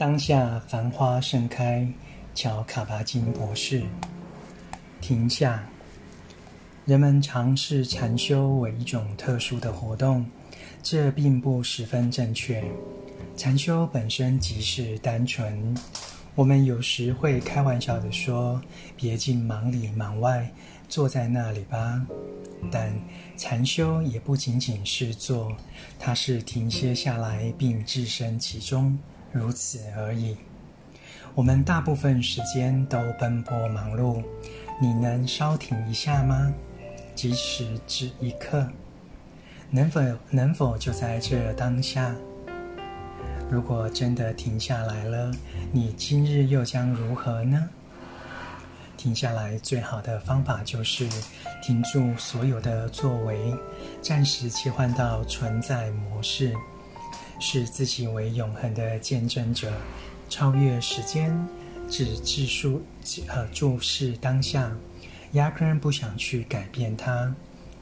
当下繁花盛开，乔卡巴金博士。停下。人们常视禅修为一种特殊的活动，这并不十分正确。禅修本身即是单纯。我们有时会开玩笑地说：“别尽忙里忙外，坐在那里吧。”但禅修也不仅仅是坐，它是停歇下来并置身其中。如此而已。我们大部分时间都奔波忙碌，你能稍停一下吗？即使只一刻，能否能否就在这当下？如果真的停下来了，你今日又将如何呢？停下来最好的方法就是停住所有的作为，暂时切换到存在模式。视自己为永恒的见证者，超越时间，只自述呃注视当下，压根不想去改变它。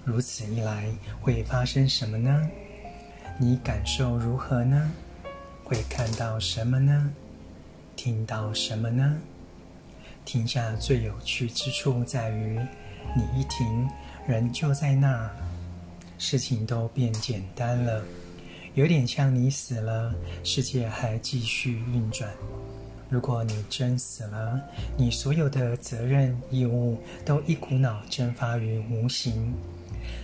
如此一来，会发生什么呢？你感受如何呢？会看到什么呢？听到什么呢？停下最有趣之处在于，你一停，人就在那儿，事情都变简单了。有点像你死了，世界还继续运转。如果你真死了，你所有的责任义务都一股脑蒸发于无形，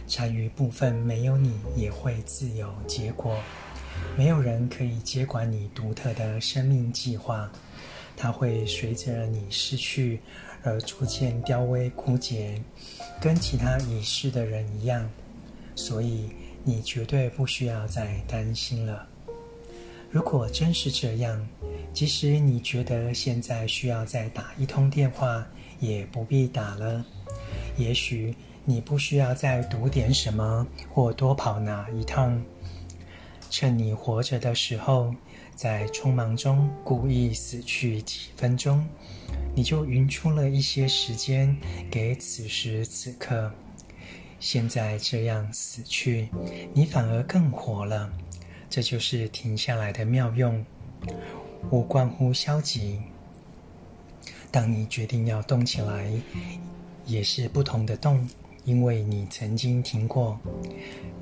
残余部分没有你也会自有结果。没有人可以接管你独特的生命计划，它会随着你逝去而逐渐凋萎枯竭，跟其他已逝的人一样。所以。你绝对不需要再担心了。如果真是这样，即使你觉得现在需要再打一通电话，也不必打了。也许你不需要再读点什么，或多跑哪一趟。趁你活着的时候，在匆忙中故意死去几分钟，你就匀出了一些时间给此时此刻。现在这样死去，你反而更活了。这就是停下来的妙用，无关乎消极。当你决定要动起来，也是不同的动，因为你曾经停过。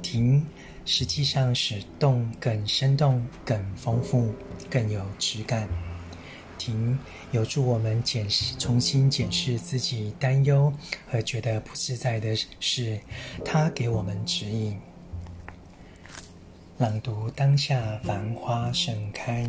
停，实际上使动更生动、更丰富、更有质感。停，有助我们检视、重新检视自己担忧和觉得不自在的事，他给我们指引。朗读当下，繁花盛开。